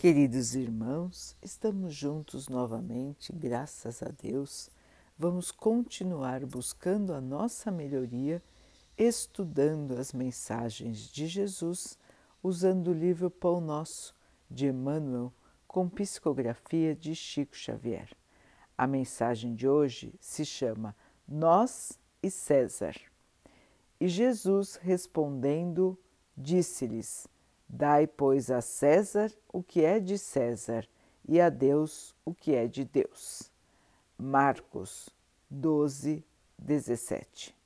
Queridos irmãos, estamos juntos novamente, graças a Deus. Vamos continuar buscando a nossa melhoria, estudando as mensagens de Jesus, usando o livro Pão Nosso de Emmanuel, com psicografia de Chico Xavier. A mensagem de hoje se chama Nós e César. E Jesus respondendo, disse-lhes: Dai, pois, a César o que é de César e a Deus o que é de Deus. Marcos 12, 17.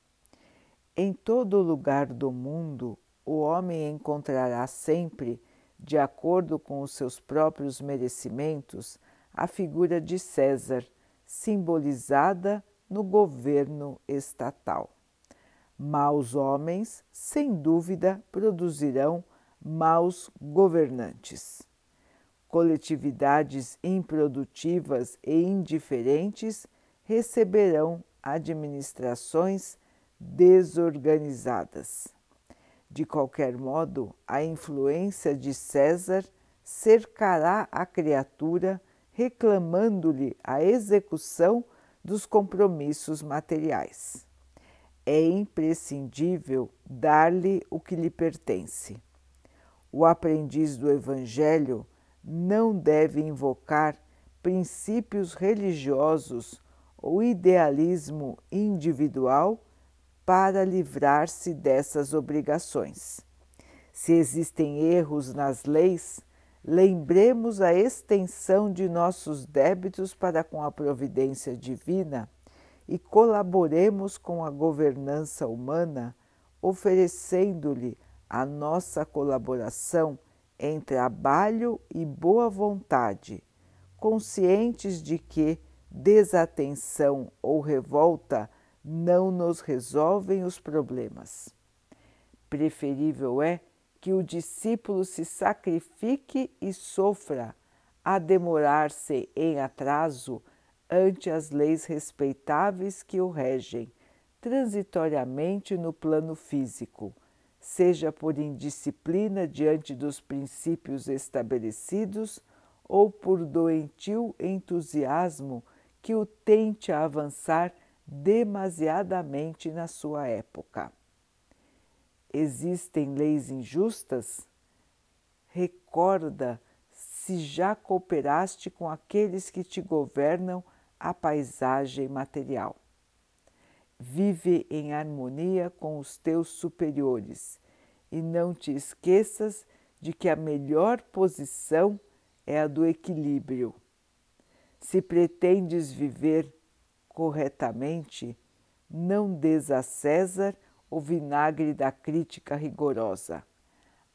Em todo lugar do mundo, o homem encontrará sempre, de acordo com os seus próprios merecimentos, a figura de César, simbolizada no governo estatal. Maus homens, sem dúvida, produzirão maus governantes. Coletividades improdutivas e indiferentes receberão administrações desorganizadas. De qualquer modo, a influência de César cercará a criatura, reclamando-lhe a execução dos compromissos materiais. É imprescindível dar-lhe o que lhe pertence o aprendiz do Evangelho não deve invocar princípios religiosos ou idealismo individual para livrar-se dessas obrigações. Se existem erros nas leis, lembremos a extensão de nossos débitos para com a providência divina e colaboremos com a governança humana, oferecendo-lhe a nossa colaboração em trabalho e boa vontade, conscientes de que desatenção ou revolta não nos resolvem os problemas. Preferível é que o discípulo se sacrifique e sofra a demorar-se em atraso ante as leis respeitáveis que o regem, transitoriamente no plano físico seja por indisciplina diante dos princípios estabelecidos ou por doentio entusiasmo que o tente a avançar demasiadamente na sua época. Existem leis injustas? Recorda se já cooperaste com aqueles que te governam a paisagem material. Vive em harmonia com os teus superiores e não te esqueças de que a melhor posição é a do equilíbrio. Se pretendes viver corretamente, não des a César o vinagre da crítica rigorosa.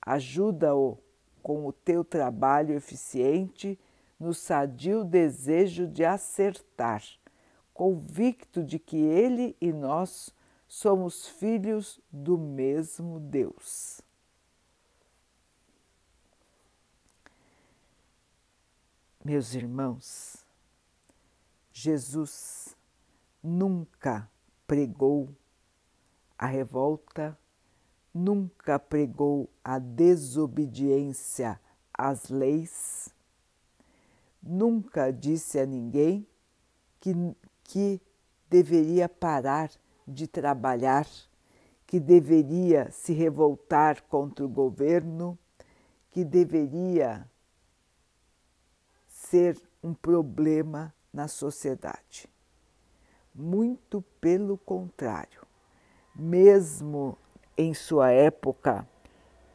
Ajuda-o com o teu trabalho eficiente no sadio desejo de acertar convicto de que Ele e nós somos filhos do mesmo Deus. Meus irmãos, Jesus nunca pregou a revolta, nunca pregou a desobediência às leis, nunca disse a ninguém que que deveria parar de trabalhar, que deveria se revoltar contra o governo, que deveria ser um problema na sociedade. Muito pelo contrário, mesmo em sua época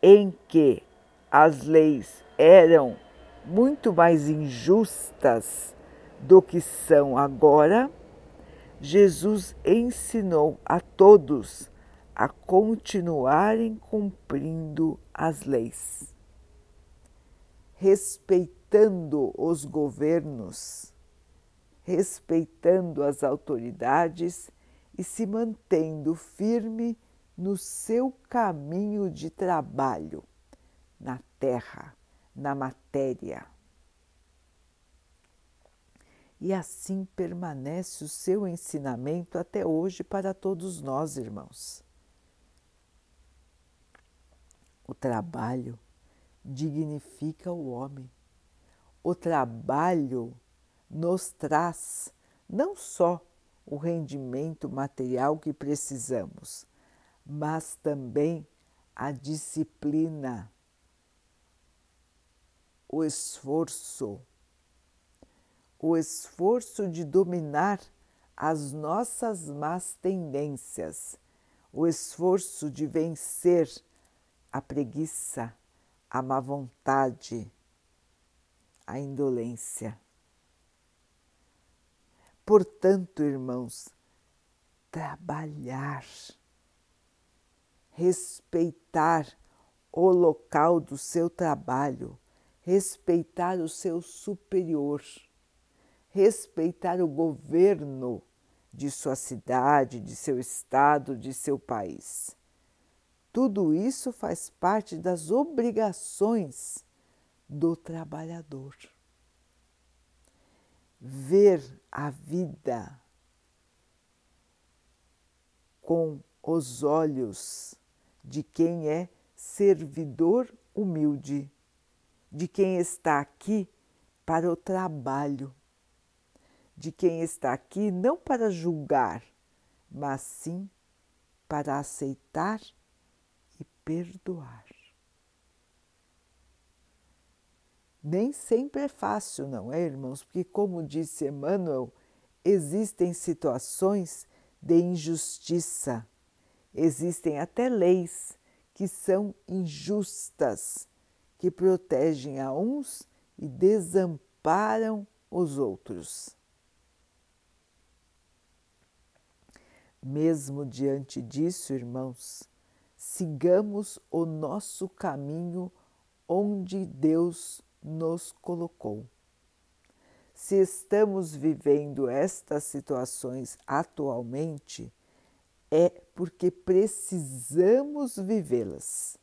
em que as leis eram muito mais injustas do que são agora, Jesus ensinou a todos a continuarem cumprindo as leis, respeitando os governos, respeitando as autoridades e se mantendo firme no seu caminho de trabalho, na terra, na matéria e assim permanece o seu ensinamento até hoje para todos nós, irmãos. O trabalho dignifica o homem, o trabalho nos traz não só o rendimento material que precisamos, mas também a disciplina, o esforço, o esforço de dominar as nossas más tendências, o esforço de vencer a preguiça, a má vontade, a indolência. Portanto, irmãos, trabalhar, respeitar o local do seu trabalho, respeitar o seu superior, respeitar o governo de sua cidade, de seu estado, de seu país. Tudo isso faz parte das obrigações do trabalhador ver a vida com os olhos de quem é servidor humilde, de quem está aqui para o trabalho, de quem está aqui não para julgar, mas sim para aceitar e perdoar. Nem sempre é fácil, não é, irmãos? Porque, como disse Emmanuel, existem situações de injustiça, existem até leis que são injustas, que protegem a uns e desamparam os outros. Mesmo diante disso, irmãos, sigamos o nosso caminho onde Deus nos colocou. Se estamos vivendo estas situações atualmente, é porque precisamos vivê-las,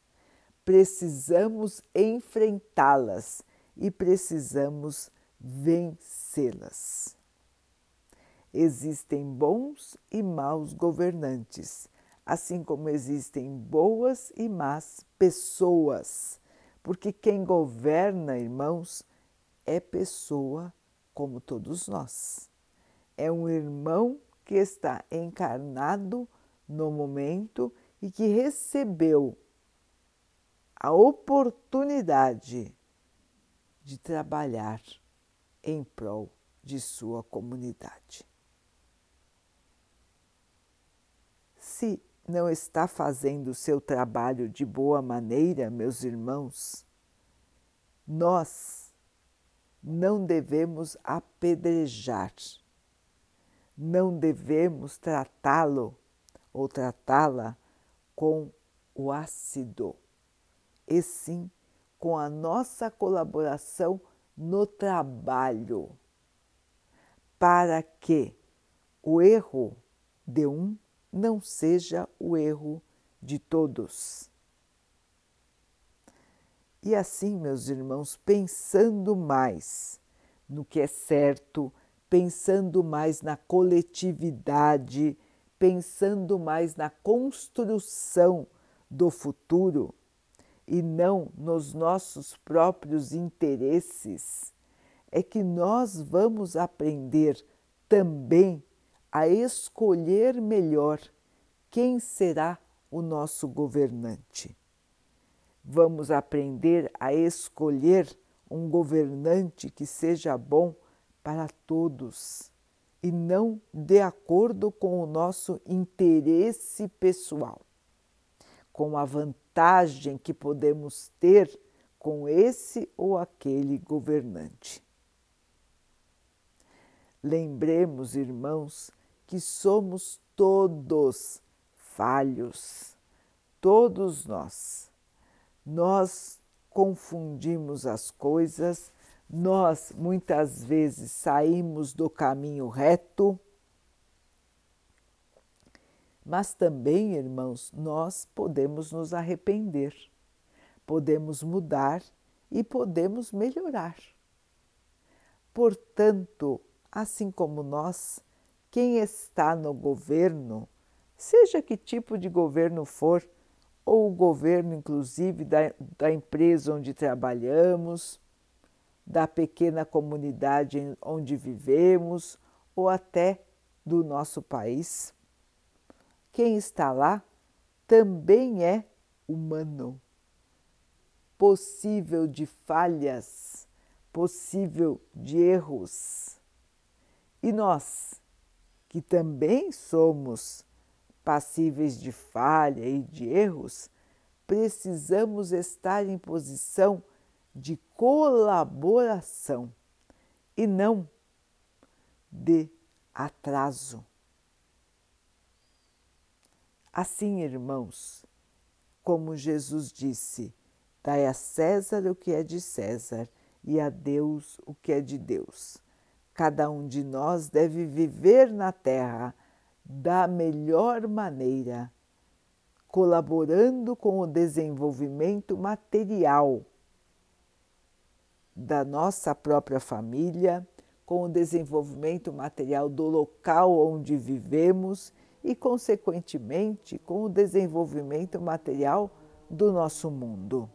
precisamos enfrentá-las e precisamos vencê-las. Existem bons e maus governantes, assim como existem boas e más pessoas porque quem governa, irmãos, é pessoa como todos nós. É um irmão que está encarnado no momento e que recebeu a oportunidade de trabalhar em prol de sua comunidade. Se não está fazendo o seu trabalho de boa maneira, meus irmãos, nós não devemos apedrejar, não devemos tratá-lo ou tratá-la com o ácido, e sim com a nossa colaboração no trabalho, para que o erro de um não seja o erro de todos. E assim, meus irmãos, pensando mais no que é certo, pensando mais na coletividade, pensando mais na construção do futuro e não nos nossos próprios interesses, é que nós vamos aprender também a escolher melhor quem será o nosso governante. Vamos aprender a escolher um governante que seja bom para todos e não de acordo com o nosso interesse pessoal, com a vantagem que podemos ter com esse ou aquele governante. Lembremos, irmãos, que somos todos falhos, todos nós. Nós confundimos as coisas, nós muitas vezes saímos do caminho reto, mas também, irmãos, nós podemos nos arrepender, podemos mudar e podemos melhorar. Portanto, assim como nós, quem está no governo, seja que tipo de governo for, ou o governo, inclusive, da, da empresa onde trabalhamos, da pequena comunidade onde vivemos ou até do nosso país. Quem está lá também é humano, possível de falhas, possível de erros. E nós, que também somos passíveis de falha e de erros, precisamos estar em posição de colaboração e não de atraso. Assim, irmãos, como Jesus disse, dai a César o que é de César e a Deus o que é de Deus. Cada um de nós deve viver na terra da melhor maneira, colaborando com o desenvolvimento material da nossa própria família, com o desenvolvimento material do local onde vivemos e, consequentemente, com o desenvolvimento material do nosso mundo.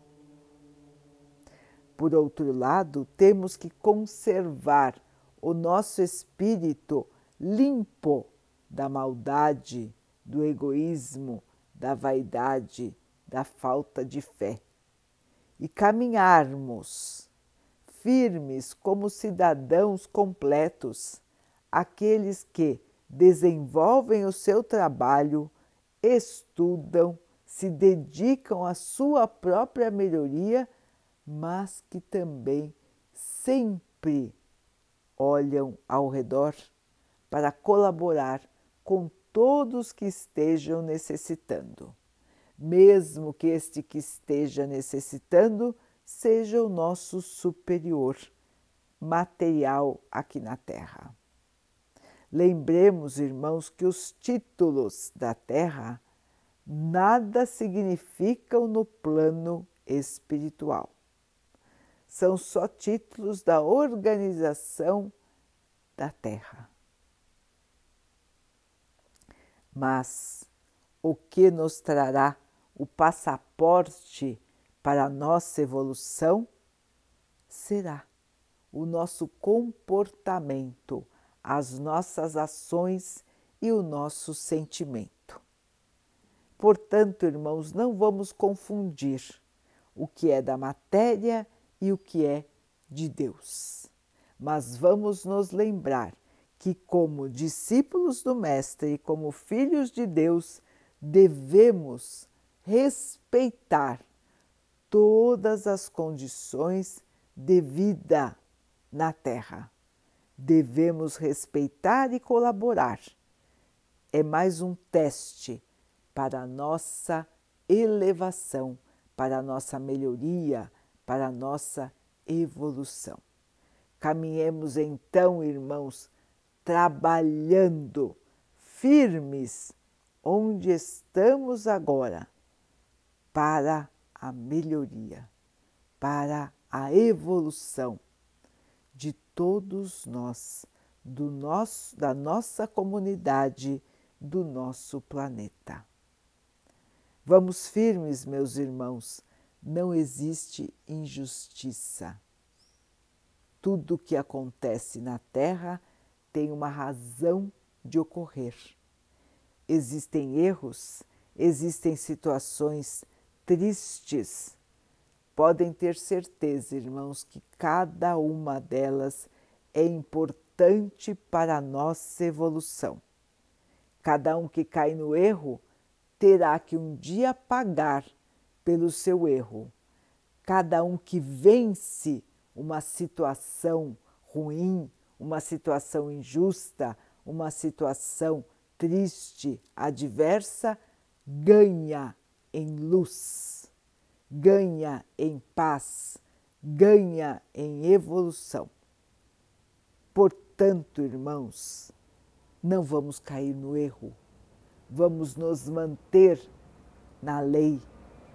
Por outro lado, temos que conservar o nosso espírito limpo da maldade, do egoísmo, da vaidade, da falta de fé. E caminharmos firmes como cidadãos completos, aqueles que desenvolvem o seu trabalho, estudam, se dedicam à sua própria melhoria, mas que também sempre olham ao redor para colaborar com todos que estejam necessitando, mesmo que este que esteja necessitando seja o nosso superior material aqui na Terra. Lembremos, irmãos, que os títulos da Terra nada significam no plano espiritual. São só títulos da organização da Terra. Mas o que nos trará o passaporte para a nossa evolução será o nosso comportamento as nossas ações e o nosso sentimento. Portanto, irmãos, não vamos confundir o que é da matéria e o que é de Deus. Mas vamos nos lembrar que, como discípulos do Mestre e como filhos de Deus, devemos respeitar todas as condições de vida na Terra devemos respeitar e colaborar. É mais um teste para a nossa elevação, para a nossa melhoria, para a nossa evolução. Caminhemos então, irmãos, trabalhando firmes onde estamos agora para a melhoria, para a evolução de todos nós, do nosso, da nossa comunidade, do nosso planeta. Vamos firmes, meus irmãos, não existe injustiça. Tudo o que acontece na Terra tem uma razão de ocorrer. Existem erros, existem situações tristes Podem ter certeza, irmãos, que cada uma delas é importante para a nossa evolução. Cada um que cai no erro terá que um dia pagar pelo seu erro. Cada um que vence uma situação ruim, uma situação injusta, uma situação triste, adversa, ganha em luz ganha em paz, ganha em evolução. Portanto, irmãos, não vamos cair no erro, vamos nos manter na lei,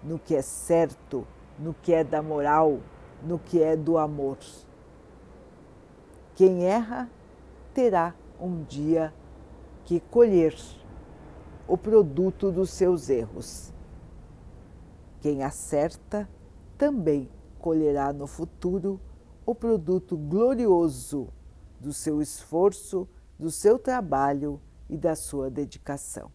no que é certo, no que é da moral, no que é do amor. Quem erra terá um dia que colher o produto dos seus erros. Quem acerta também colherá no futuro o produto glorioso do seu esforço, do seu trabalho e da sua dedicação.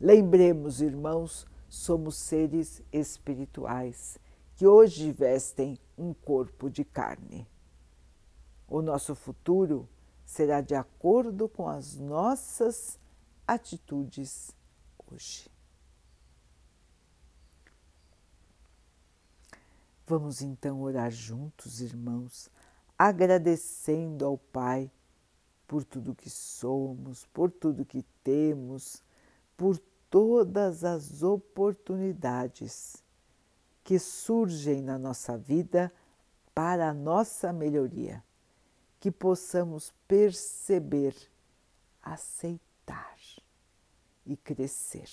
Lembremos, irmãos, somos seres espirituais que hoje vestem um corpo de carne. O nosso futuro será de acordo com as nossas atitudes hoje. Vamos então orar juntos, irmãos, agradecendo ao Pai por tudo que somos, por tudo que temos, por todas as oportunidades que surgem na nossa vida para a nossa melhoria, que possamos perceber, aceitar e crescer.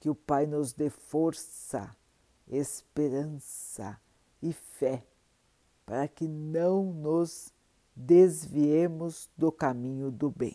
Que o Pai nos dê força, esperança e fé para que não nos desviemos do caminho do bem.